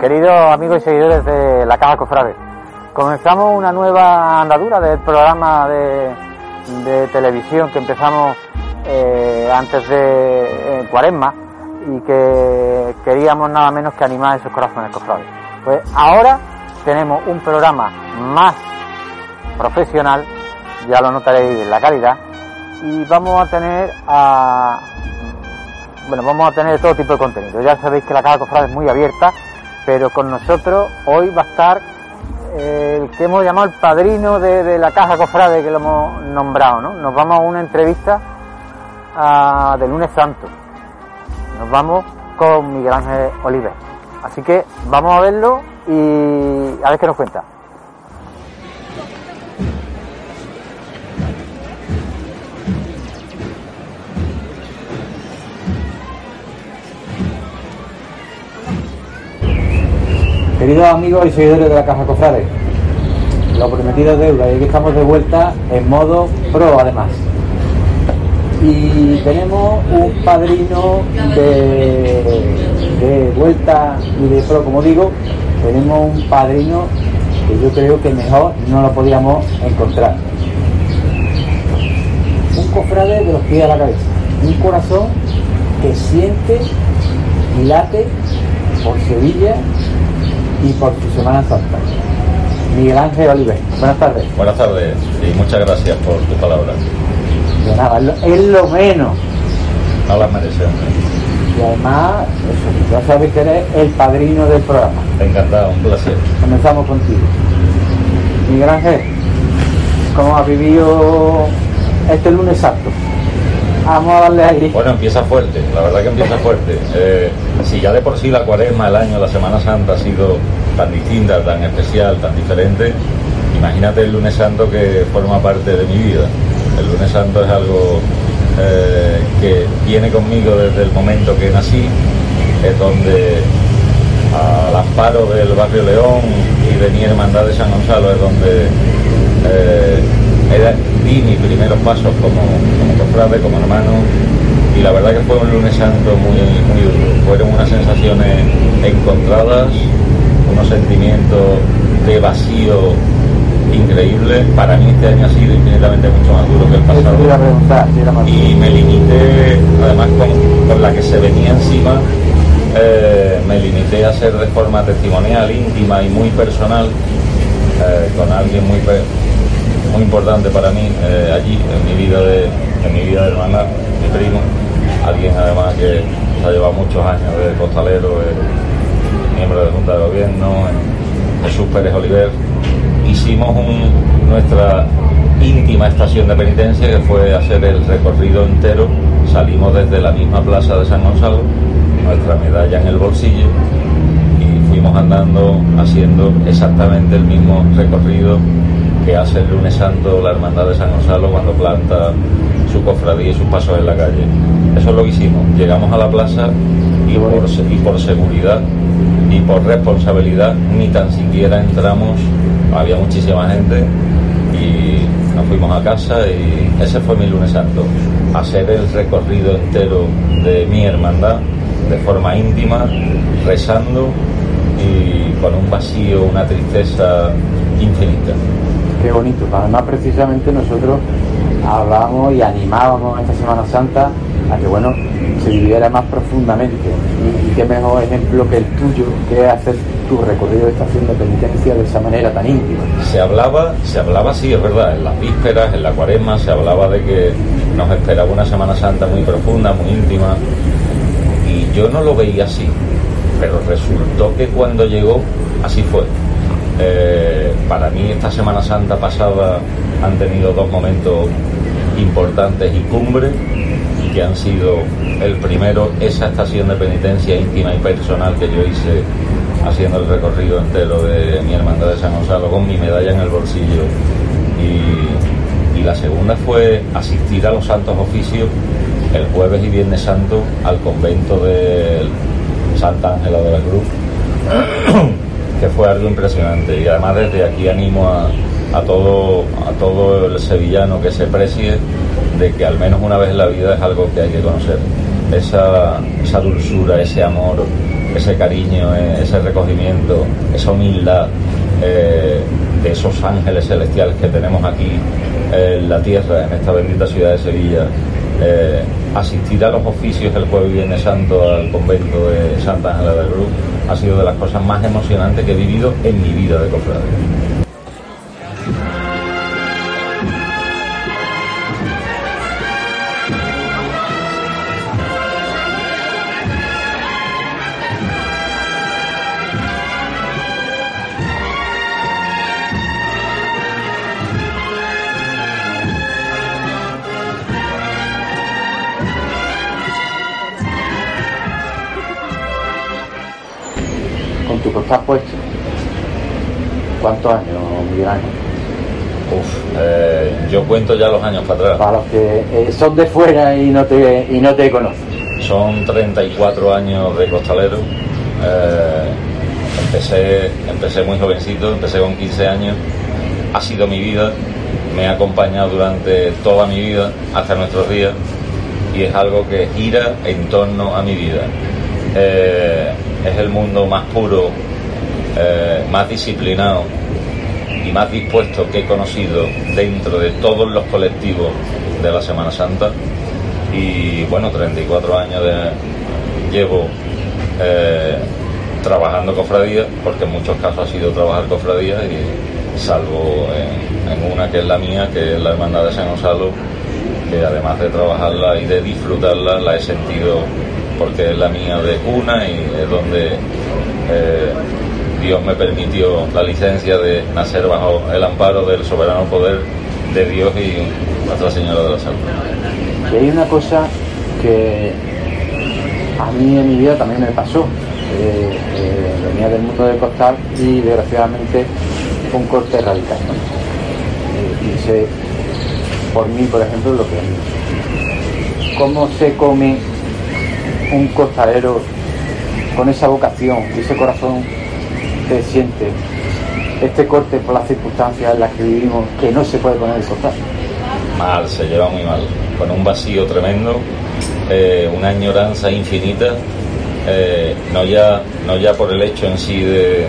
queridos amigos y seguidores de la Caja Cofrade. Comenzamos una nueva andadura del programa de, televisión que empezamos eh, antes de Cuaresma y que queríamos nada menos que animar esos corazones cofrades. Pues ahora tenemos un programa más profesional, ya lo notaréis en la calidad, y vamos a tener a bueno, vamos a tener todo tipo de contenido. Ya sabéis que la Caja Cofrade es muy abierta, pero con nosotros hoy va a estar el que hemos llamado el padrino de, la caja cofrade que lo hemos nombrado, ¿no? Nos vamos a una entrevista a, de lunes santo. Nos vamos con Miguel Ángel Oliver. Así que vamos a verlo y a ver qué nos cuenta. Queridos amigos y seguidores de la Caja Cofrade, lo prometido es deuda y aquí estamos de vuelta en modo pro además. Y tenemos un padrino de, vuelta y de pro, como digo, tenemos un padrino que yo creo que mejor no lo podíamos encontrar. Un cofrade de los pies a la cabeza, un corazón que siente y late por Sevilla y por tu Semana Santa. Miguel Ángel Oliver, buenas tardes. Buenas tardes y muchas gracias por tu palabra. De nada, es lo menos. No las merecemos. Y además, eso, ya sabes que eres el padrino del programa. Encantado, un placer. Comenzamos contigo. Miguel Ángel, ¿cómo has vivido este lunes santo? Vamos a darle. Bueno, empieza fuerte, la verdad que empieza fuerte. Eh, si ya de por sí la cuaresma, el año, la Semana Santa ha sido tan distinta, tan especial, tan diferente, imagínate el lunes santo que forma parte de mi vida. El lunes santo es algo eh, que viene conmigo desde el momento que nací, es donde al amparo del barrio León y de mi hermandad de San Gonzalo es donde eh, di mis primeros pasos como, como cofrade, como hermano, y la verdad que fue un lunes santo muy, muy duro. Fueron unas sensaciones encontradas, unos sentimientos de vacío increíbles. Para mí este año ha sido infinitamente mucho más duro que el pasado. Y me limité, además con, la que se venía encima, eh, me limité a ser de forma testimonial, íntima y muy personal, eh, con alguien muy muy importante para mí eh, allí, en mi vida de, en mi vida de hermana, mi primo, alguien además que ha llevado muchos años de costalero, miembro de Junta de Gobierno, Jesús Pérez Oliver. Hicimos nuestra íntima estación de penitencia que fue hacer el recorrido entero. Salimos desde la misma plaza de San Gonzalo, nuestra medalla en el bolsillo y fuimos andando haciendo exactamente el mismo recorrido que hace el lunes santo la Hermandad de San Gonzalo cuando planta su cofradía y sus pasos en la calle. Eso es lo que hicimos. Llegamos a la plaza y por, y por seguridad y por responsabilidad ni tan siquiera entramos. Había muchísima gente y nos fuimos a casa y ese fue mi lunes santo. Hacer el recorrido entero de mi hermandad de forma íntima, rezando y con un vacío, una tristeza infinita qué bonito. Además, precisamente nosotros hablábamos y animábamos esta Semana Santa a que, bueno, se viviera más profundamente. Y, qué mejor ejemplo que el tuyo, que es hacer tu recorrido de estación de penitencia de esa manera tan íntima. Se hablaba, se hablaba, sí, es verdad, en las vísperas, en la cuaresma, se hablaba de que nos esperaba una Semana Santa muy profunda, muy íntima, y yo no lo veía así, pero resultó que cuando llegó, así fue. Eh, para mí esta Semana Santa pasada han tenido dos momentos importantes y cumbre, que han sido el primero, esa estación de penitencia íntima y personal que yo hice haciendo el recorrido entero de mi hermandad de San Gonzalo con mi medalla en el bolsillo. Y la segunda fue asistir a los santos oficios el jueves y viernes santo al convento de Santa Ángela de la Cruz que fue algo impresionante. Y además desde aquí animo a, todo, a todo el sevillano que se precie de que al menos una vez en la vida es algo que hay que conocer. Esa, esa dulzura, ese amor, ese cariño, eh, ese recogimiento, esa humildad eh, de esos ángeles celestiales que tenemos aquí en la tierra, en esta bendita ciudad de Sevilla. Eh, asistir a los oficios el jueves Viernes Santo al convento de Santa Ángela del Cruz ha sido de las cosas más emocionantes que he vivido en mi vida de cofradía. Estás puesto? ¿Cuántos años, Miguel Ángel? Uf, eh, yo cuento ya los años para atrás. Para los que eh, son de fuera y no te, y no te conocen. Son 34 años de costalero. Eh, empecé, empecé muy jovencito, empecé con 15 años. Ha sido mi vida, me ha acompañado durante toda mi vida hasta nuestros días y es algo que gira en torno a mi vida. Es el mundo más puro eh, más disciplinado y más dispuesto que he conocido dentro de todos los colectivos de la Semana Santa. Y bueno, 34 años llevo eh, trabajando cofradía, porque en muchos casos ha sido trabajar cofradía, y salvo en, una que es la mía, que es la Hermandad de San Gonzalo, que además de trabajarla y de disfrutarla, la he sentido porque es la mía de cuna y es donde eh, Dios me permitió la licencia de nacer bajo el amparo del soberano poder de Dios y Nuestra Señora de la Salud. Y hay una cosa que a mí en mi vida también me pasó. Eh, eh, venía del mundo del costal y desgraciadamente fue un corte radical. ¿no? y sé por mí, por ejemplo, lo que. ¿Cómo se come un costalero con esa vocación y ese corazón que siente este corte por las circunstancias en las que vivimos que no se puede poner el costal? Mal, se lleva muy mal, con un vacío tremendo, eh, una añoranza infinita, eh, no, ya, no ya por el hecho en sí de,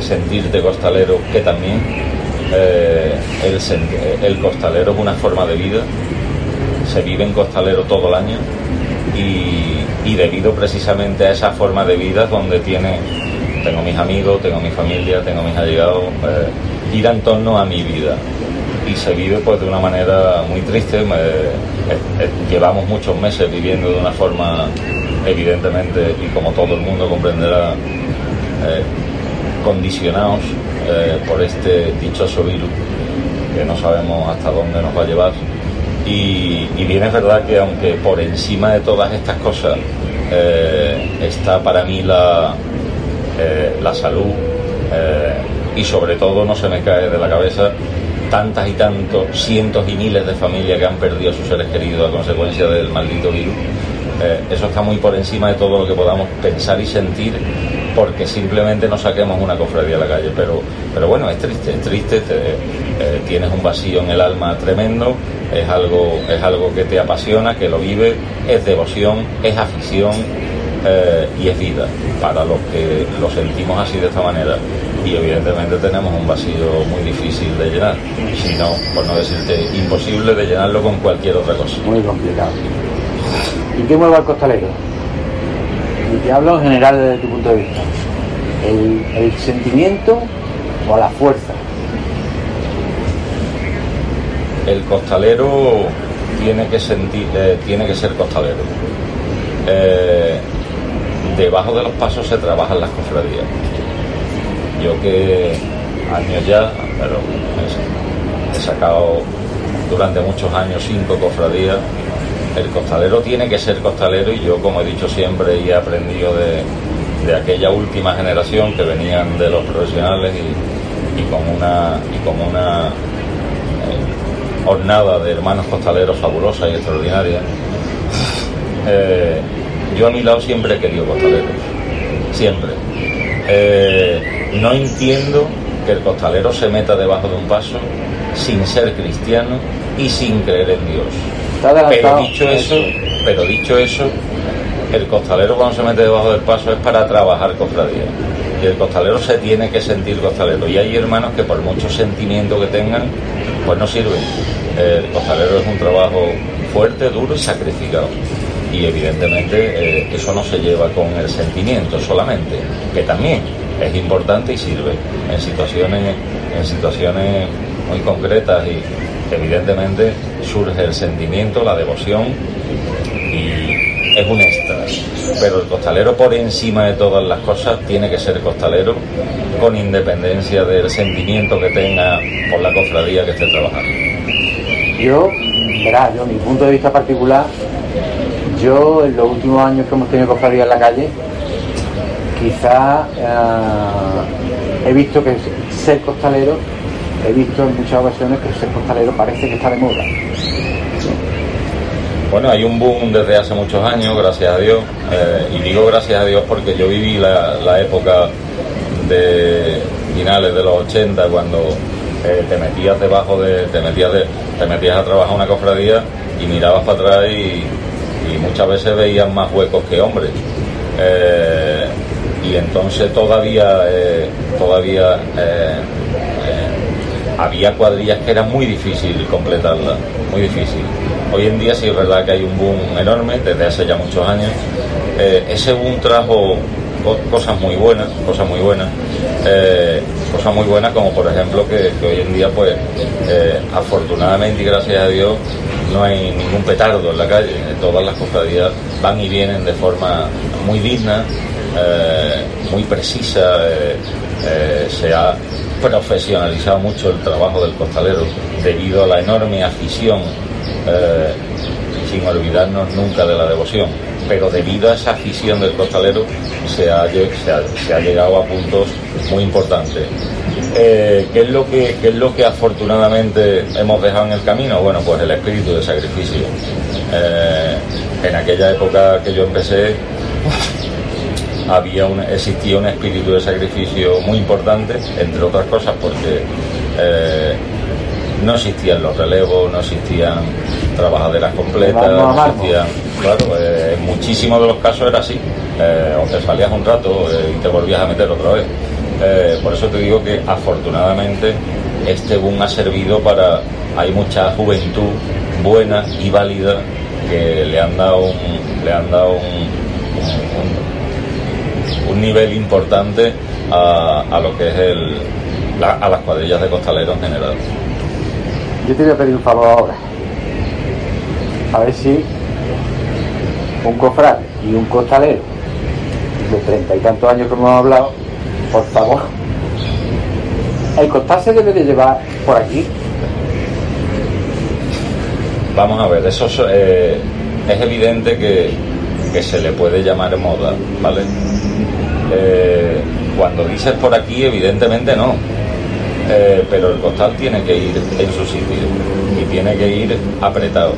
sentirte costalero, que también eh, el, el costalero es una forma de vida, se vive en costalero todo el año y, debido precisamente a esa forma de vida donde tiene tengo mis amigos, tengo mi familia, tengo mis allegados, eh, gira en torno a mi vida y se vive pues de una manera muy triste. llevamos muchos meses viviendo de una forma, evidentemente, y como todo el mundo comprenderá, eh, condicionados eh, por este dichoso virus que no sabemos hasta dónde nos va a llevar. Y, y bien es verdad que aunque por encima de todas estas cosas está para mí la, eh, la salud eh, y sobre todo no se me cae de la cabeza tantas y tantos cientos y miles de familias que han perdido a sus seres queridos a consecuencia del maldito virus. Eh, eso está muy por encima de todo lo que podamos pensar y sentir porque simplemente no saquemos una cofradía a la calle. Pero, pero bueno, es triste, es triste, tienes un vacío en el alma tremendo, es algo, es algo que te apasiona, que lo vive, es devoción, es afición, eh, y es vida para los que lo sentimos así de esta manera. Y evidentemente tenemos un vacío muy difícil de llenar, si no, por no decirte imposible de llenarlo con cualquier otra cosa. Muy complicado. ¿Y qué mueve al costalero? Y te hablo en general desde tu punto de vista. ¿El, sentimiento o la fuerza? El costalero tiene que sentir, eh, tiene que ser costalero. Eh, debajo de los pasos se trabajan las cofradías. Yo que años ya, pero he sacado durante muchos años cinco cofradías. El costalero tiene que ser costalero y yo, como he dicho siempre y he aprendido de, aquella última generación que venían de los profesionales y, como una, y como una hornada de hermanos costaleros fabulosa y extraordinaria. Eh, yo a mi lado siempre he querido costaleros, siempre. Eh, no entiendo que el costalero se meta debajo de un paso sin ser cristiano y sin creer en Dios. Pero dicho eso, pero dicho eso, el costalero cuando se mete debajo del paso es para trabajar cofradía. Y el costalero se tiene que sentir costalero. Y hay hermanos que por mucho sentimiento que tengan, pues no sirven. El costalero es un trabajo fuerte, duro y sacrificado. Y evidentemente eh, eso no se lleva con el sentimiento solamente, que también es importante y sirve en situaciones, en situaciones muy concretas y evidentemente surge el sentimiento, la devoción y es un extra. Pero el costalero por encima de todas las cosas tiene que ser costalero con independencia del sentimiento que tenga por la cofradía que esté trabajando. Yo, verá, yo, mi punto de vista particular, yo en los últimos años que hemos tenido cofradía en la calle, quizá eh, he visto que ser costalero he visto en muchas ocasiones que ser costalero parece que está de moda. Bueno, hay un boom desde hace muchos años, gracias a Dios, eh, y digo gracias a Dios porque yo viví la, época de finales de los 80 cuando eh, te metías debajo de, te metías de, te metías a trabajar una cofradía y mirabas para atrás y, muchas veces veías más huecos que hombres. Eh, y entonces todavía, todavía había cuadrillas que era muy difícil completarlas, muy difícil. Hoy en día sí es verdad que hay un boom enorme desde hace ya muchos años. Eh, ese boom trajo cosas muy buenas, cosas muy buenas, eh, cosas muy buenas como por ejemplo que, hoy en día pues eh, afortunadamente y gracias a Dios no hay ningún petardo en la calle, todas las cofradías van y vienen de forma muy digna, muy precisa, se ha profesionalizado mucho el trabajo del costalero debido a la enorme afición, eh, sin olvidarnos nunca de la devoción, pero debido a esa afición del costalero se ha, se ha, llegado a puntos muy importantes. Eh, ¿qué, es lo que, ¿Qué es lo que afortunadamente hemos dejado en el camino? Bueno, pues el espíritu de sacrificio. Eh, en aquella época que yo empecé, había existía un espíritu de sacrificio muy importante, entre otras cosas porque eh, no existían los relevos, no existían trabajaderas completas, no existían, claro, eh, en muchísimos de los casos era así, eh, o te salías un rato y te volvías a meter otra vez. por eso te digo que afortunadamente este boom ha servido para, hay mucha juventud buena y válida que le han dado le han dado un un nivel importante a, lo que es el, a las cuadrillas de costaleros en general. Yo te voy a pedir un favor ahora. A ver si un cofrade y un costalero de treinta y tantos años que hemos hablado, por favor, el costal se debe de llevar por aquí. Vamos a ver, eso eh, es evidente que, que se le puede llamar moda, ¿vale? Eh, cuando dices por aquí, evidentemente no. Eh, pero el costal tiene que ir en su sitio y tiene que ir apretado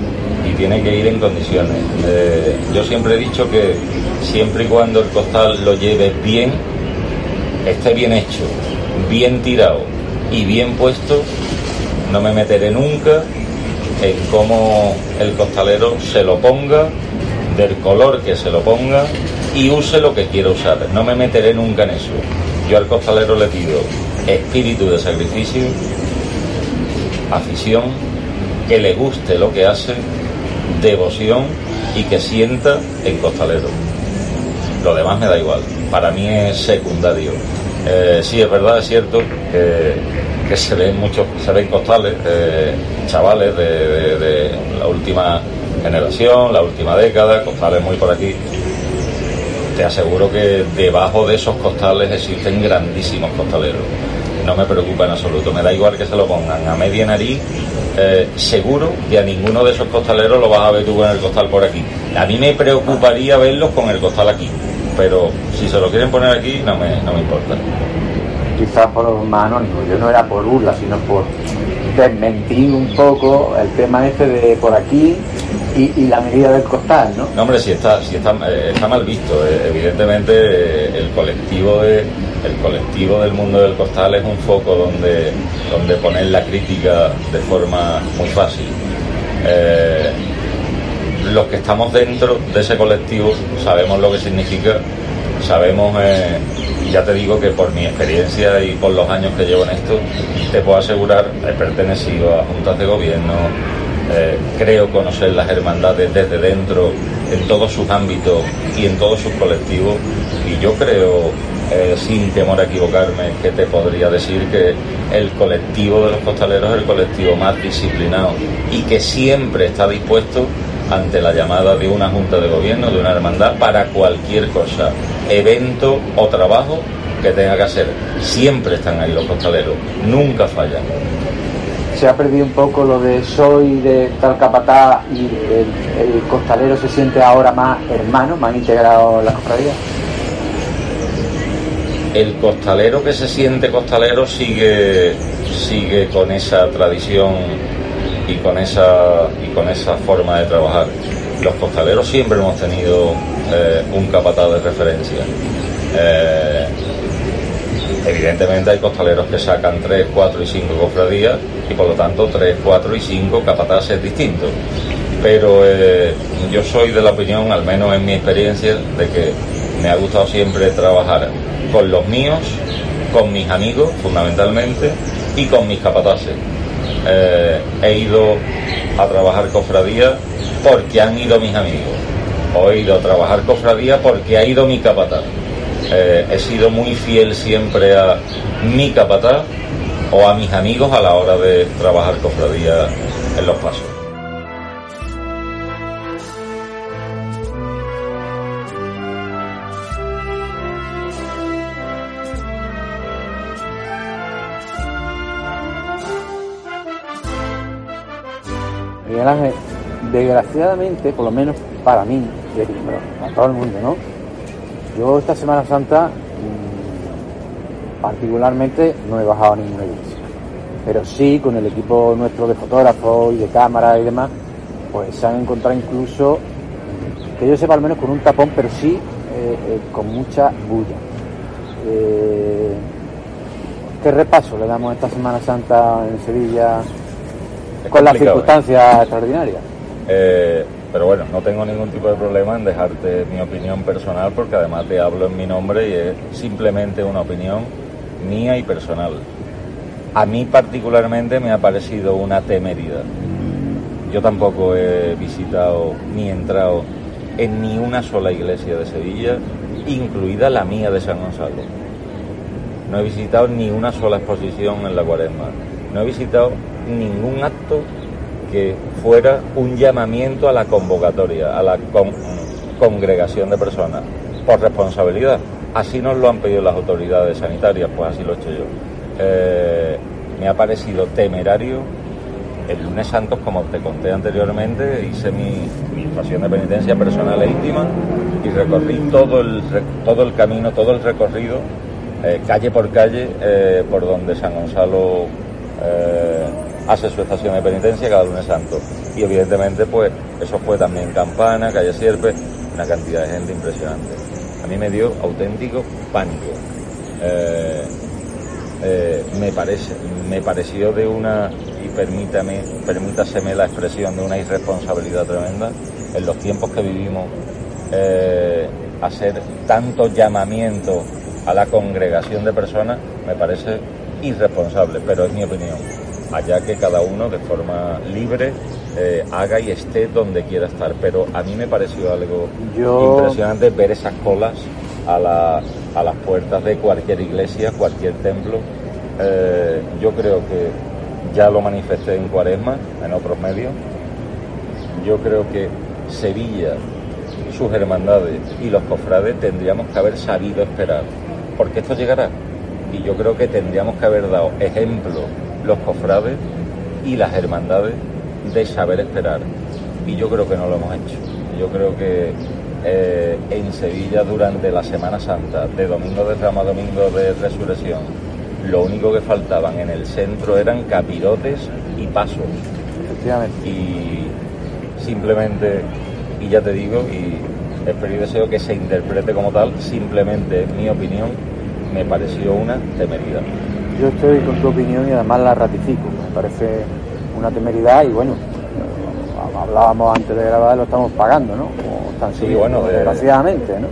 y tiene que ir en condiciones. Eh, yo siempre he dicho que siempre y cuando el costal lo lleve bien, esté bien hecho, bien tirado y bien puesto, no me meteré nunca en cómo el costalero se lo ponga, del color que se lo ponga y use lo que quiera usar. No me meteré nunca en eso. Yo al costalero le pido espíritu de sacrificio, afición, que le guste lo que hace, devoción y que sienta en costalero. Lo demás me da igual. Para mí es secundario. Eh, sí, es verdad, es cierto que, se ven muchos, se ven costales, eh, chavales de la última generación, la última década, costales muy por aquí, te aseguro que debajo de esos costales existen grandísimos costaleros. No me preocupa en absoluto, me da igual que se lo pongan a media nariz, eh, seguro que a ninguno de esos costaleros lo vas a ver tú con el costal por aquí. A mí me preocuparía verlos con el costal aquí, pero si se lo quieren poner aquí no me, importa. Quizás por más anónimo, yo no era por burla, sino por desmentir un poco el tema ese de por aquí y, la medida del costal, ¿no? No, hombre, si está, si está, eh, mal visto. Eh, evidentemente, eh, el colectivo el colectivo del mundo del costal es un foco donde, donde poner la crítica de forma muy fácil. los que estamos dentro de ese colectivo sabemos lo que significa, sabemos, ya te digo que por mi experiencia y por los años que llevo en esto, te puedo asegurar, he pertenecido a juntas de gobierno, eh, creo conocer las hermandades desde dentro, en todos sus ámbitos y en todos sus colectivos, y yo creo eh, sin temor a equivocarme, que te podría decir que el colectivo de los costaleros es el colectivo más disciplinado y que siempre está dispuesto ante la llamada de una junta de gobierno, de una hermandad, para cualquier cosa, evento o trabajo que tenga que hacer. Siempre están ahí los costaleros, nunca fallan. Se ha perdido un poco lo de soy de tal capatá y el, costalero se siente ahora más hermano, más integrado en la cofradía. El costalero que se siente costalero sigue, sigue con esa tradición y con esa, y con esa forma de trabajar. Los costaleros siempre hemos tenido eh, un capataz de referencia. Eh, evidentemente hay costaleros que sacan 3, 4 y 5 cofradías y por lo tanto 3, 4 y 5 capataces distintos. Pero eh, yo soy de la opinión, al menos en mi experiencia, de que me ha gustado siempre trabajar con los míos, con mis amigos fundamentalmente y con mis capataces. Eh, he ido a trabajar cofradía porque han ido mis amigos. He ido a trabajar cofradía porque ha ido mi capataz. Eh, he sido muy fiel siempre a mi capataz o a mis amigos a la hora de trabajar cofradía en los pasos. Desgraciadamente, por lo menos para mí, a todo el mundo, ¿no? Yo esta Semana Santa mm, particularmente no he bajado a ninguna iglesia, pero sí con el equipo nuestro de fotógrafos y de cámara y demás, pues se han encontrado incluso, que yo sepa al menos con un tapón, pero sí eh, eh, con mucha bulla. Eh, ¿Qué repaso le damos esta Semana Santa en Sevilla con las circunstancias extraordinarias? Eh, pero bueno, no tengo ningún tipo de problema en dejarte mi opinión personal porque además te hablo en mi nombre y es simplemente una opinión mía y personal. A mí particularmente me ha parecido una temeridad. Yo tampoco he visitado ni entrado en ni una sola iglesia de Sevilla, incluida la mía de San Gonzalo. No he visitado ni una sola exposición en la cuaresma. No he visitado ningún acto que fuera un llamamiento a la convocatoria, a la congregación de personas, por responsabilidad. Así nos lo han pedido las autoridades sanitarias, pues así lo he hecho yo. Eh, me ha parecido temerario. El lunes santo, como te conté anteriormente, hice mi, mi pasión de penitencia personal e íntima y recorrí todo el, todo el camino, todo el recorrido, eh, calle por calle, eh, por donde San Gonzalo hace su estación de penitencia cada lunes santo. Y evidentemente, pues eso fue también Campana, Calle Sierpe, una cantidad de gente impresionante. A mí me dio auténtico pánico. Eh, eh, me parece, me pareció de una, y permítame, permítaseme la expresión, de una irresponsabilidad tremenda en los tiempos que vivimos, eh, hacer tanto llamamiento a la congregación de personas, me parece irresponsable, pero es mi opinión allá que cada uno de forma libre eh, haga y esté donde quiera estar. Pero a mí me pareció algo impresionante ver esas colas a, las puertas de cualquier iglesia, cualquier templo. Eh, yo creo que ya lo manifesté en Cuaresma, en otros medios. Yo creo que Sevilla, sus hermandades y los cofrades tendríamos que haber sabido esperar, porque esto llegará. Y yo creo que tendríamos que haber dado ejemplo los cofrades y las hermandades de saber esperar. Y yo creo que no lo hemos hecho. Yo creo que eh, en Sevilla durante la Semana Santa, de domingo de Rama domingo de Resurrección, lo único que faltaban en el centro eran capirotes y pasos. Y simplemente, y ya te digo, y espero y deseo que se interprete como tal, simplemente mi opinión me pareció una temeridad. Yo estoy con tu opinión y además la ratifico. Me parece una temeridad y bueno, hablábamos antes de grabar, lo estamos pagando, ¿no? Como están sí, bueno, desgraciadamente, ¿no?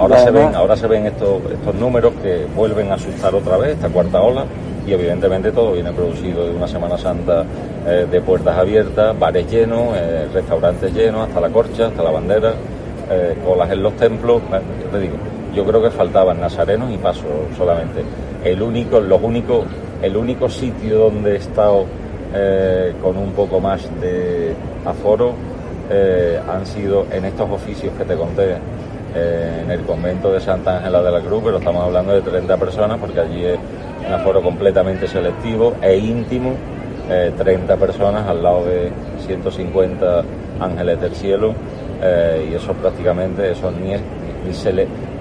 Ahora se ven, ahora se ven estos, estos números que vuelven a asustar otra vez, esta cuarta ola, y evidentemente todo viene producido de una Semana Santa eh, de puertas abiertas, bares llenos, eh, restaurantes llenos, hasta la corcha, hasta la bandera, eh, colas en los templos. yo te digo, yo creo que faltaban nazarenos y pasos solamente. El único, los únicos, el único sitio donde he estado con un poco más de aforo han sido en estos oficios que te conté eh, en el convento de Santa Ángela de la Cruz, pero estamos hablando de 30 personas porque allí es un aforo completamente selectivo e íntimo, 30 eh, personas al lado de 150 ángeles del cielo eh, y eso prácticamente eso ni,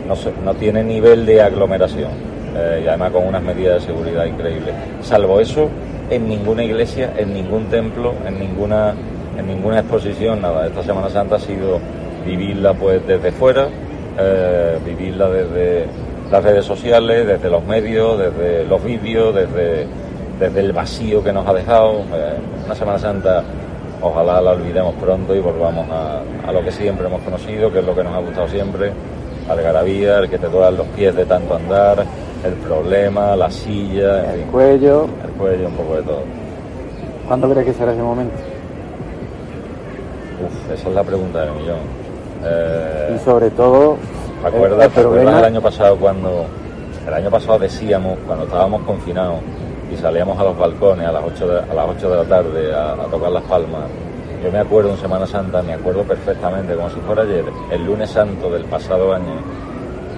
no, no, tiene nivel de aglomeración y además con unas medidas de seguridad increíbles. Salvo eso, en ninguna iglesia, en ningún templo, en ninguna, en ninguna exposición, nada. Esta Semana Santa ha sido vivirla pues desde fuera, eh, vivirla desde las redes sociales, desde los medios, desde los vídeos, desde, desde el vacío que nos ha dejado. Eh, una Semana Santa ojalá la olvidemos pronto y volvamos a, lo que siempre hemos conocido, que es lo que nos ha gustado siempre, algarabía, el que te duelan los pies de tanto andar, el problema, la silla, el cuello. El cuello, un poco de todo. ¿Cuándo crees que será ese momento? Uf, esa es la pregunta del millón. Eh, y sobre todo... ¿Te acuerdas, el año pasado cuando... El año pasado decíamos, cuando estábamos confinados y salíamos a los balcones a las 8 de, a las 8 de la tarde a, tocar las palmas, yo me acuerdo en Semana Santa, me acuerdo perfectamente, como si fuera ayer, el lunes santo del pasado año,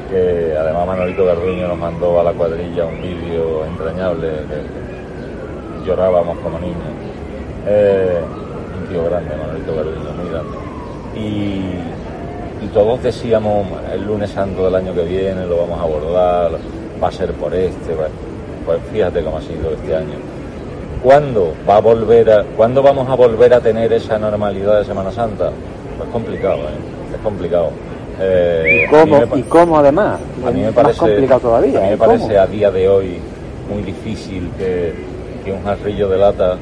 que además Manolito Garduño nos mandó a la cuadrilla un vídeo entrañable, que, llorábamos como niños. Eh, un tío grande, Manolito Garduño, muy grande. Y, y todos decíamos el lunes santo del año que viene lo vamos a abordar, va a ser por este, pues fíjate cómo ha sido este año. ¿Cuándo va a volver ¿cuándo vamos a volver a tener esa normalidad de Semana Santa? Pues complicado, ¿eh? es complicado. Eh, ¿Y, cómo, además? A mí me parece, complicado todavía. A mí me parece a día de hoy muy difícil que, que un jarrillo de lata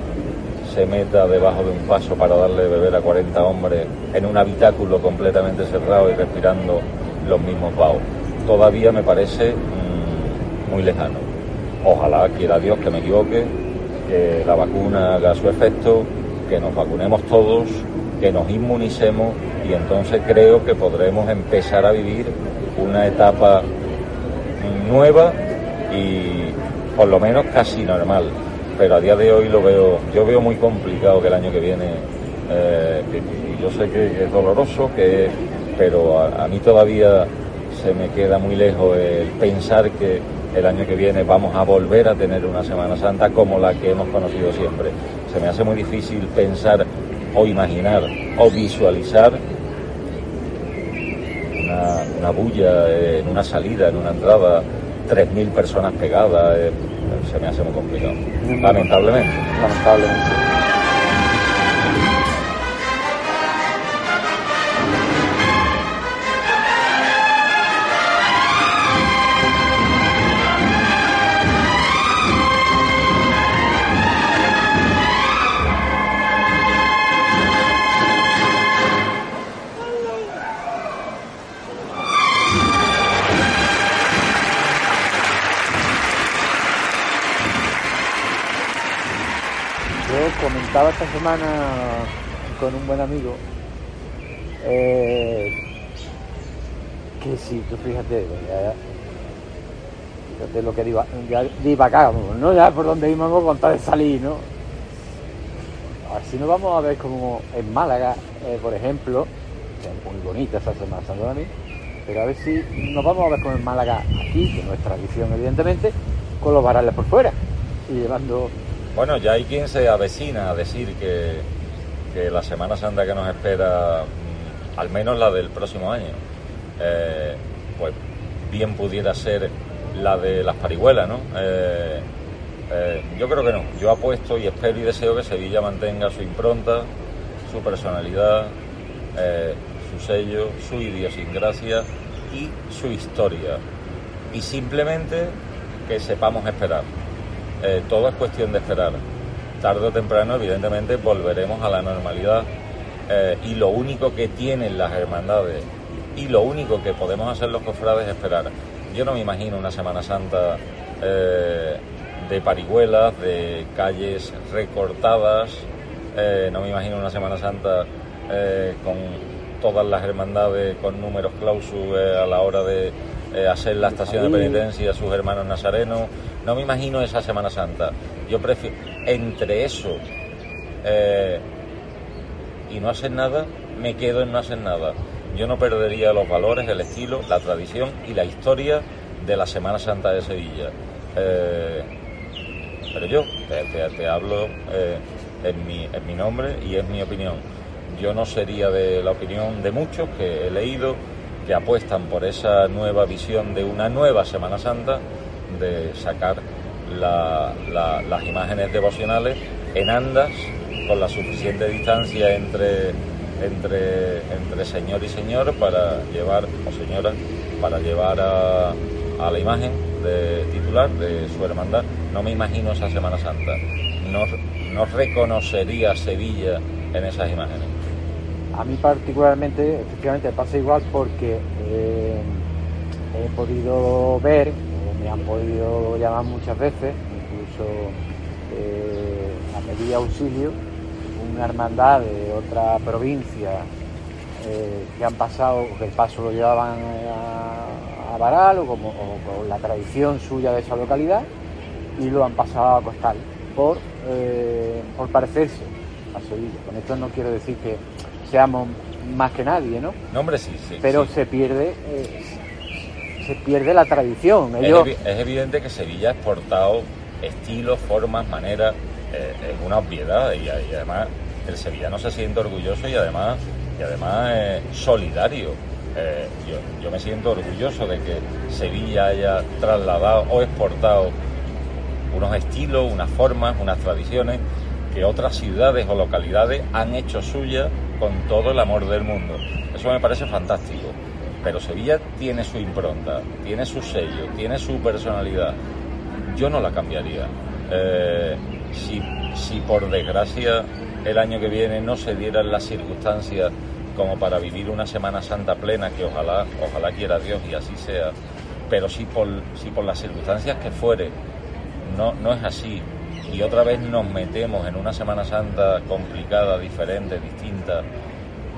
se meta debajo de un paso para darle de beber a 40 hombres en un habitáculo completamente cerrado y respirando los mismos vaos. Todavía me parece mm, muy lejano. Ojalá quiera Dios que me equivoque, que la vacuna haga su efecto, que nos vacunemos todos, que nos inmunicemos y entonces creo que podremos empezar a vivir una etapa nueva y por lo menos casi normal pero a día de hoy lo veo, yo veo muy complicado que el año que viene, eh, yo sé que es doloroso, que, pero a, mí todavía se me queda muy lejos el pensar que el año que viene vamos a volver a tener una Semana Santa como la que hemos conocido siempre. Se me hace muy difícil pensar o imaginar o visualizar una, una bulla en una salida, en una entrada, 3.000 personas pegadas. Eh, se me hace muy complicado. Lamentablemente. Lamentablemente. Esta semana con un buen amigo eh, que si tú fíjate, fíjate lo que diva, ya ¿no? Ya por donde íbamos con tal de salir, ¿no? A ver si nos vamos a ver como en Málaga, eh, por ejemplo, es muy bonita esa Semana pero a ver si nos vamos a ver como en Málaga aquí, que no es tradición evidentemente, con los varales por fuera y llevando bueno, ya hay quien se avecina a decir que, la Semana Santa que nos espera, mm, al menos la del próximo año, eh, pues bien pudiera ser la de las parihuelas, ¿no? Eh, eh, yo creo que no. Yo apuesto y espero y deseo que Sevilla mantenga su impronta, su personalidad, su sello, su idiosincrasia y su historia. Y simplemente que sepamos esperar. Eh, todo es cuestión de esperar. Tarde o temprano, evidentemente, volveremos a la normalidad eh, y lo único que tienen las hermandades y lo único que podemos hacer los cofrades es esperar. Yo no me imagino una Semana Santa eh, de parihuelas, de calles recortadas, no me imagino una Semana Santa con todas las hermandades con números clausus a la hora de hacer la estación de penitencia a sus hermanos nazarenos. No me imagino esa Semana Santa. Yo prefiero, entre eso y no hacer nada, me quedo en no hacer nada. Yo no perdería los valores, el estilo, la tradición y la historia de la Semana Santa de Sevilla. Eh, pero yo te, hablo eh, en, mi, en mi nombre y es mi opinión. Yo no sería de la opinión de muchos que he leído que apuestan por esa nueva visión de una nueva Semana Santa, de sacar las imágenes devocionales en andas con la suficiente distancia entre, entre, entre señor y señor para llevar, o señora, para llevar a, la imagen de titular de su hermandad. No me imagino esa Semana Santa. No, no reconocería Sevilla en esas imágenes. A mí particularmente, efectivamente, pasa igual porque eh, he podido ver, me han podido llamar muchas veces, incluso eh, a pedir auxilio, una hermandad de otra provincia eh, que han pasado, que el paso lo llevaban a, Baral o, como, con la tradición suya de esa localidad y lo han pasado a Costal por, por parecerse a Sevilla. Con esto no quiero decir que seamos más que nadie, ¿no? No, hombre, sí, sí. Pero se pierde eh, se pierde la tradición. Es, evidente que Sevilla ha exportado estilos, formas, maneras, es una obviedad y además el sevillano se siente orgulloso y además, y además eh, solidario. Eh, yo, me siento orgulloso de que Sevilla haya trasladado o exportado unos estilos, unas formas, unas tradiciones que otras ciudades o localidades han hecho suya con todo el amor del mundo. Eso me parece fantástico. Pero Sevilla tiene su impronta, tiene su sello, tiene su personalidad. Yo no la cambiaría. Eh, si, si por desgracia el año que viene no se dieran las circunstancias como para vivir una Semana Santa plena, que ojalá, ojalá quiera Dios y así sea, pero si por, si por las circunstancias que fuere no, no es así y otra vez nos metemos en una Semana Santa complicada, diferente, distinta,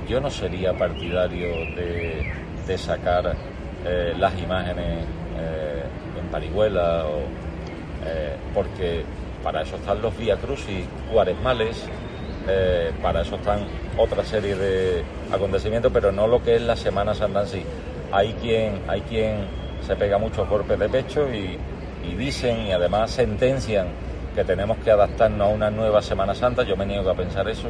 yo no sería partidario de, sacar eh, las imágenes eh, en parihuela, eh, porque para eso están los Vía Crucis cuaresmales, para eso están otra serie de acontecimientos, pero no lo que es la Semana Santa en sí. Hay quien, hay quien se pega muchos golpes de pecho y, dicen y además sentencian que tenemos que adaptarnos a una nueva Semana Santa. Yo me niego a pensar eso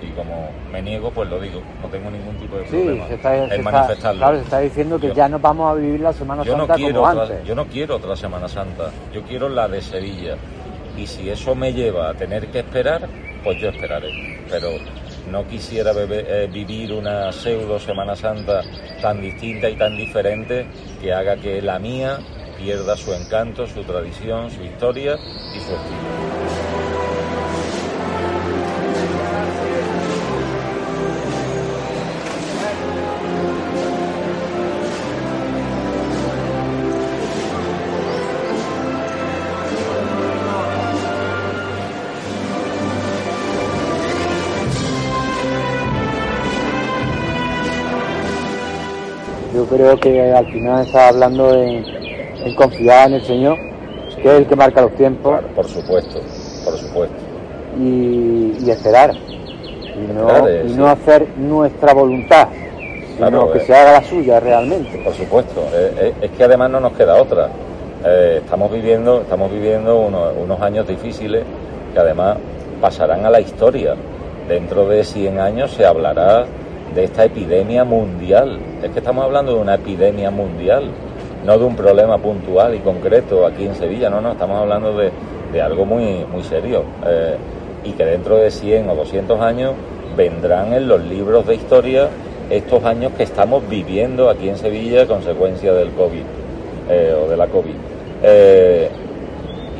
y como me niego, pues lo digo, no tengo ningún tipo de problema en manifestarlo. Claro, se está diciendo que ya no vamos a vivir la Semana Santa como antes. Yo no quiero otra Semana Santa, yo quiero la de Sevilla. Y si eso me lleva a tener que esperar, pues yo esperaré. Pero no quisiera eh, vivir una pseudo Semana Santa tan distinta y tan diferente que haga que la mía pierda su encanto, su tradición, su historia y su estilo. creo que al final está hablando en, confiar en el Señor, que es el que marca los tiempos. por supuesto, por supuesto. Y, esperar. Y, no, y no hacer nuestra voluntad, sino que eh. se haga la suya realmente. Por supuesto. Eh, eh, es que además no nos queda otra. estamos viviendo, estamos viviendo unos, unos años difíciles que además pasarán a la historia. Dentro de 100 años se hablará de esta epidemia mundial. Es que estamos hablando de una epidemia mundial, no de un problema puntual y concreto aquí en Sevilla, no, no, estamos hablando de, algo muy, muy serio eh, y que dentro de 100 o 200 años vendrán en los libros de historia estos años que estamos viviendo aquí en Sevilla a consecuencia del COVID eh, o de la COVID. Eh,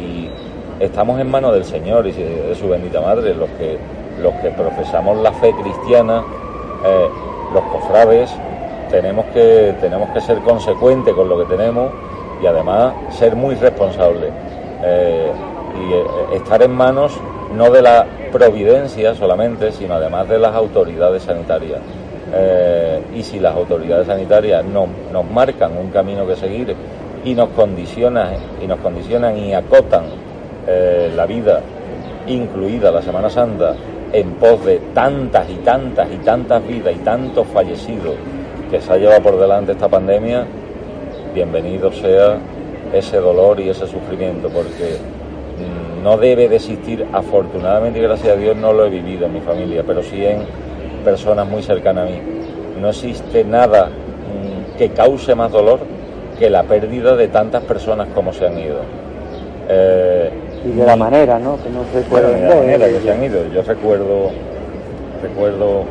y estamos en manos del Señor y de su bendita Madre, los que, los que profesamos la fe cristiana los cofrades tenemos que, tenemos que ser consecuentes con lo que tenemos y además ser muy responsables eh, y eh, estar en manos no de la providencia solamente, sino además de las autoridades sanitarias. y si las autoridades sanitarias no, nos marcan un camino que seguir y nos condicionan y nos condicionan y acotan la vida, incluida la Semana Santa, en pos de tantas y tantas y tantas vidas y tantos fallecidos que se ha llevado por delante esta pandemia, bienvenido sea ese dolor y ese sufrimiento, porque mm, no debe de existir, afortunadamente y gracias a Dios no lo he vivido en mi familia, pero sí en personas muy cercanas a mí. No existe nada mm, que cause más dolor que la pérdida de tantas personas como se han ido. Eh, y de la manera, ¿no? Que no se puede de la manera que se han ido. Yo recuerdo, recuerdo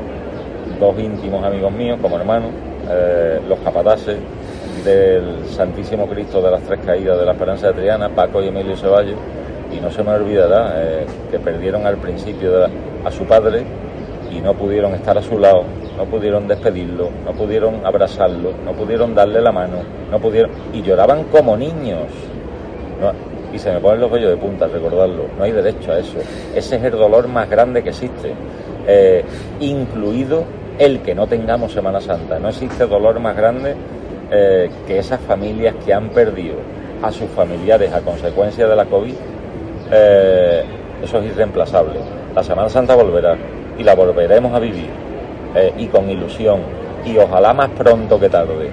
dos íntimos amigos míos como hermanos, eh, los capataces del Santísimo Cristo de las Tres Caídas de la Esperanza de Triana, Paco y Emilio Ceballos, y no se me olvidará eh, que perdieron al principio a su padre y no pudieron estar a su lado, no pudieron despedirlo, no pudieron abrazarlo, no pudieron darle la mano, no pudieron y lloraban como niños y se me ponen los vellos de punta recordarlo. No hay derecho a eso. Ese es el dolor más grande que existe, eh, incluido el que no tengamos Semana Santa. No existe dolor más grande eh, que esas familias que han perdido a sus familiares a consecuencia de la COVID. Eh, eso es irreemplazable. La Semana Santa volverá y la volveremos a vivir y con ilusión y ojalá más pronto que tarde.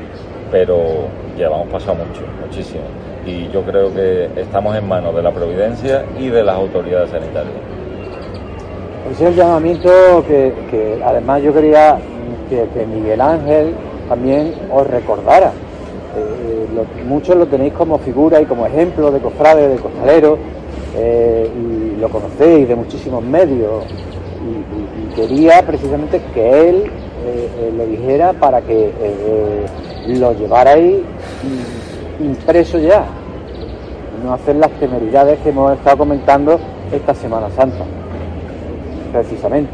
Pero llevamos pasado mucho, muchísimo y yo creo que estamos en manos de la Providencia y de las autoridades sanitarias. Es el llamamiento que, además yo quería que, Miguel Ángel también os recordara. Eh, muchos lo tenéis como figura y como ejemplo de cofrade, de costalero, eh, y lo conocéis de muchísimos medios. Y, quería precisamente que él eh, lo dijera para que lo llevarais impreso ya, no hacer las temeridades que hemos estado comentando esta Semana Santa, precisamente,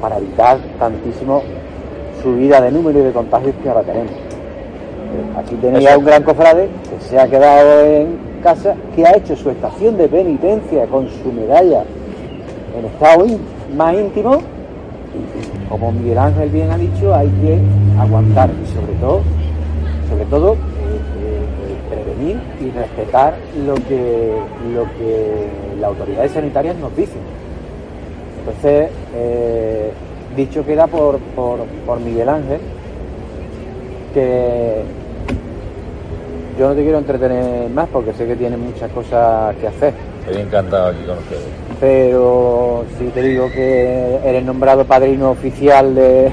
para evitar tantísimo subida de número y de contagios que ahora tenemos. Eh, aquí tenía un gran cofrade que se ha quedado en casa, que ha hecho su estación de penitencia con su medalla en estado más íntimo. Y, como Miguel Ángel bien ha dicho, hay que aguantar y sobre todo, sobre todo prevenir y respetar lo que, lo que las autoridades sanitarias nos dicen. Entonces, eh, dicho queda por, por, Miguel Ángel, que yo no te quiero entretener más porque sé que tienes muchas cosas que hacer. Estoy encantado aquí con ustedes. Pero si te digo que eres nombrado padrino oficial de,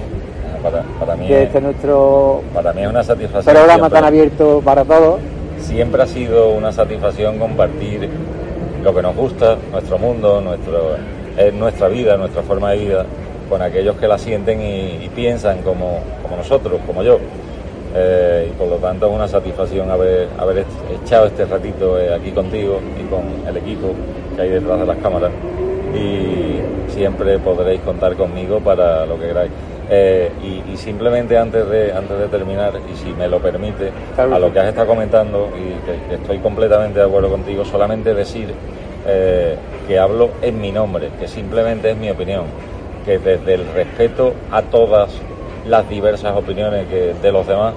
para, mí este nuestro para mí es una satisfacción programa tan abierto para todos siempre ha sido una satisfacción compartir lo que nos gusta, nuestro mundo, nuestro, nuestra vida, nuestra forma de vida, con aquellos que la sienten y, piensan como, nosotros, como yo. Eh, y por lo tanto es una satisfacción haber, haber echado este ratito eh, aquí contigo y con el equipo que hay detrás de las cámaras. Y siempre podréis contar conmigo para lo que queráis. Eh, y, simplemente antes de, antes de terminar, y si me lo permite, a lo que has estado comentando, y que, estoy completamente de acuerdo contigo, solamente decir eh, que hablo en mi nombre, que simplemente es mi opinión, que desde el respeto a todas las diversas opiniones que, de los demás,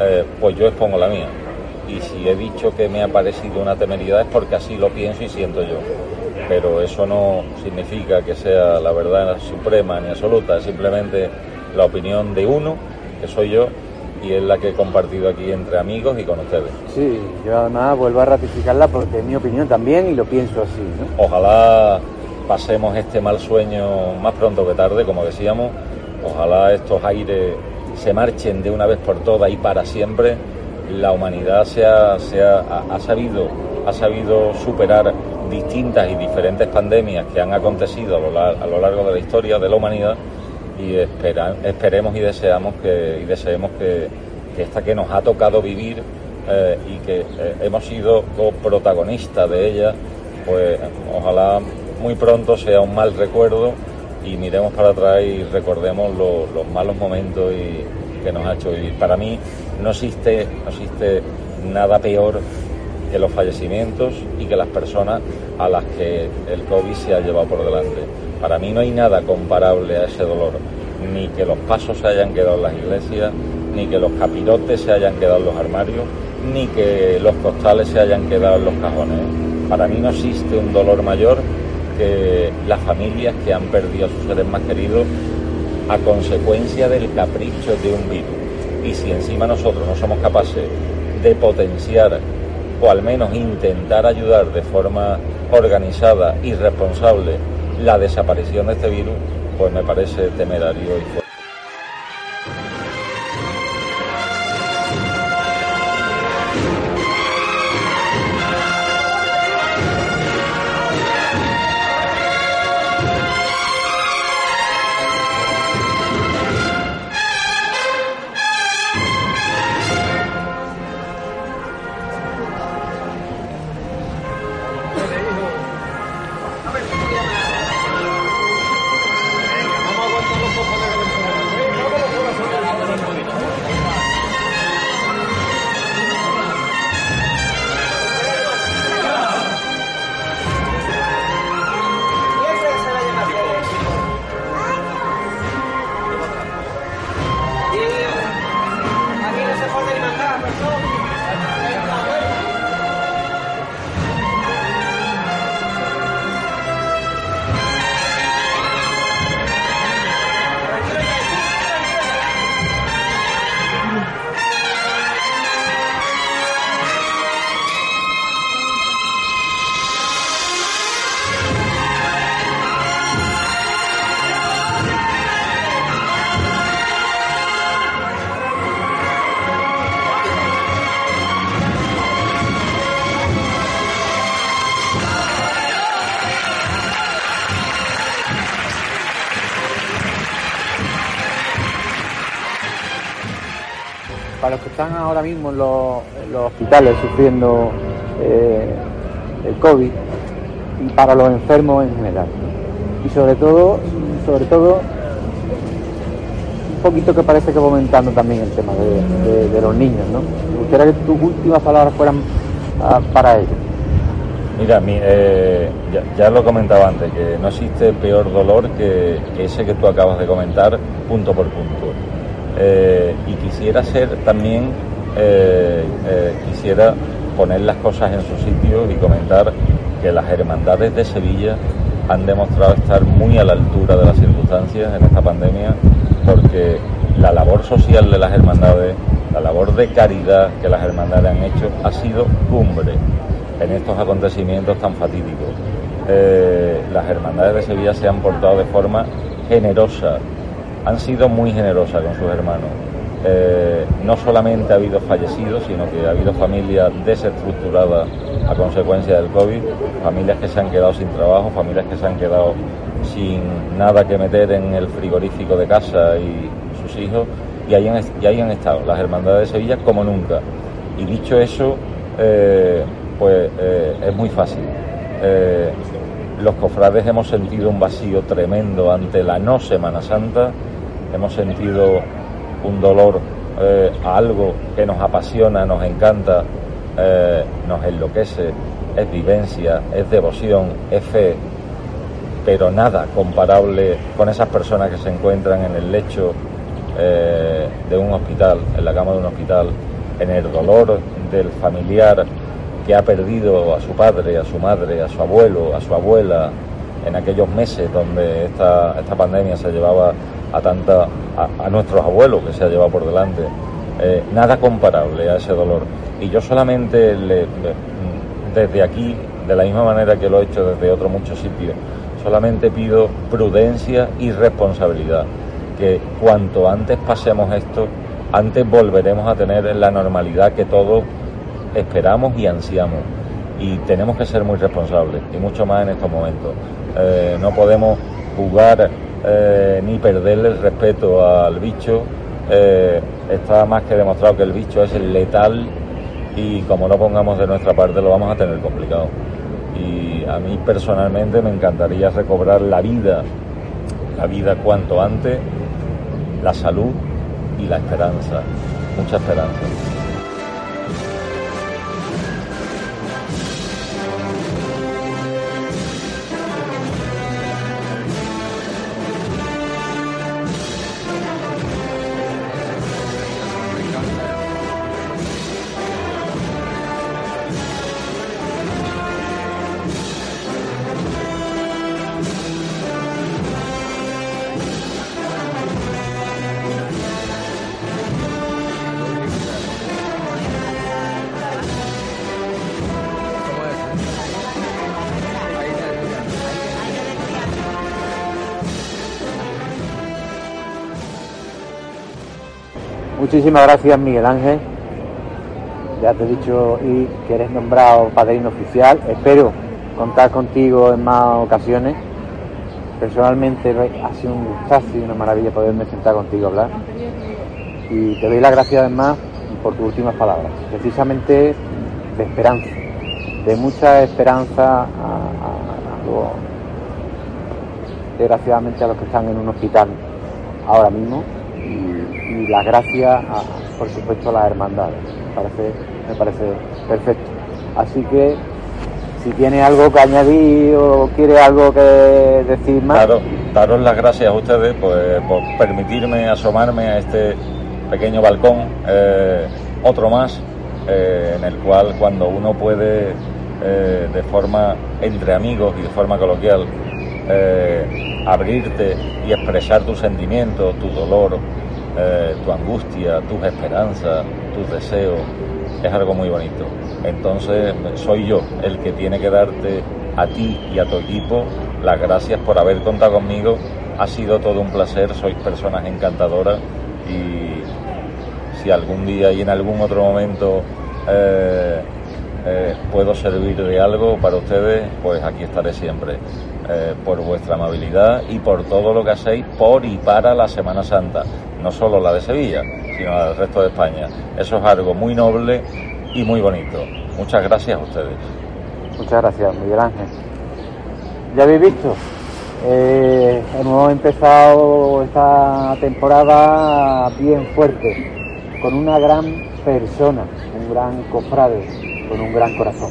eh, pues yo expongo la mía. Y si he dicho que me ha parecido una temeridad es porque así lo pienso y siento yo pero eso no significa que sea la verdad suprema ni absoluta, es simplemente la opinión de uno, que soy yo, y es la que he compartido aquí entre amigos y con ustedes. Sí, yo además vuelvo a ratificarla porque es mi opinión también y lo pienso así. Ojalá pasemos este mal sueño más pronto que tarde, como decíamos, ojalá estos aires se marchen de una vez por todas y para siempre. La humanidad se ha, ha sabido, ha sabido superar distintas y diferentes pandemias que han acontecido a lo, largo de la historia de la humanidad y esperemos y deseamos que deseemos que, esta que nos ha tocado vivir eh, y que eh, hemos sido protagonistas de ella, pues ojalá muy pronto sea un mal recuerdo y miremos para atrás y recordemos los malos momentos y, que nos ha hecho vivir. Para mí no existe, no existe nada peor que los fallecimientos y que las personas a las que el COVID se ha llevado por delante. Para mí no hay nada comparable a ese dolor, ni que los pasos se hayan quedado en las iglesias, ni que los capirotes se hayan quedado en los armarios, ni que los costales se hayan quedado en los cajones. Para mí no existe un dolor mayor que las familias que han perdido a sus seres más queridos a consecuencia del capricho de un virus. Y si encima nosotros no somos capaces de potenciar o al menos intentar ayudar de forma organizada y responsable la desaparición de este virus, pues me parece temerario y fuerte. Están ahora mismo en los, hospitales sufriendo eh, el COVID y para los enfermos en general. Y sobre todo, sobre todo, un poquito que parece que va aumentando también el tema de, los niños, ¿no? Me gustaría que tus últimas palabras fueran ah, para ellos. Mira, eh, ya, lo comentaba antes, que no existe peor dolor que ese que tú acabas de comentar, punto por punto. Eh, y quisiera ser también, eh, eh, quisiera poner las cosas en su sitio y comentar que las hermandades de Sevilla han demostrado estar muy a la altura de las circunstancias en esta pandemia porque la labor social de las hermandades, la labor de caridad que las hermandades han hecho ha sido cumbre en estos acontecimientos tan fatídicos. las hermandades de Sevilla se han portado de forma generosa, han sido muy generosas con sus hermanos. Eh, no solamente ha habido fallecidos, sino que ha habido familias desestructuradas a consecuencia del COVID, familias que se han quedado sin trabajo, familias que se han quedado sin nada que meter en el frigorífico de casa y sus hijos, y ahí han, estado las hermandades de Sevilla como nunca. Y dicho eso, eh, pues eh, es muy fácil. Los cofrades hemos sentido un vacío tremendo ante la no Semana Santa. Hemos sentido un dolor eh, a algo que nos apasiona, nos encanta, eh, nos enloquece, es vivencia, es devoción, es fe, pero nada comparable con esas personas que se encuentran en el lecho eh, de un hospital, en la cama de un hospital, en el dolor del familiar que ha perdido a su padre, a su madre, a su abuelo, a su abuela, en aquellos meses donde esta, esta pandemia se llevaba a tanta a, nuestros abuelos que se ha llevado por delante. Eh, nada comparable a ese dolor. Y yo solamente le, desde aquí, de la misma manera que lo he hecho desde otros muchos sitios, solamente pido prudencia y responsabilidad. Que cuanto antes pasemos esto, antes volveremos a tener la normalidad que todos esperamos y ansiamos. Y tenemos que ser muy responsables, y mucho más en estos momentos. Eh, no podemos jugar eh, ni perderle el respeto al bicho. Eh, está más que demostrado que el bicho es letal y como no pongamos de nuestra parte lo vamos a tener complicado. Y a mí personalmente me encantaría recobrar la vida la vida cuanto antes, la salud y la esperanza, mucha esperanza. Muchísimas gracias Miguel Ángel. Ya te he dicho y que eres nombrado padrino oficial. Espero contar contigo en más ocasiones. Personalmente ha sido un gustazo y una maravilla poderme sentar contigo a hablar. Y te doy las gracias además por tus últimas palabras, precisamente de esperanza, de mucha esperanza a, desgraciadamente a los que están en un hospital ahora mismo las gracias, por supuesto, a las hermandades. Me parece, me parece perfecto. Así que, si tiene algo que añadir o quiere algo que decir más. Claro, daros las gracias a ustedes pues, por permitirme asomarme a este pequeño balcón, eh, otro más, eh, en el cual cuando uno puede, eh, de forma entre amigos y de forma coloquial, abrirte y expresar tus sentimientos, tu dolor, eh, tu angustia, tus esperanzas, tus deseos, es algo muy bonito. Entonces soy yo el que tiene que darte a ti y a tu equipo las gracias por haber contado conmigo. Ha sido todo un placer, sois personas encantadoras y si algún día y en algún otro momento eh, eh, puedo servir de algo para ustedes, pues aquí estaré siempre. por vuestra amabilidad y por todo lo que hacéis por y para la Semana Santa no solo la de Sevilla, sino la del resto de España. Eso es algo muy noble y muy bonito. Muchas gracias a ustedes. Muchas gracias, Miguel Ángel. Ya habéis visto, eh, hemos empezado esta temporada bien fuerte, con una gran persona, un gran cofrade, con un gran corazón.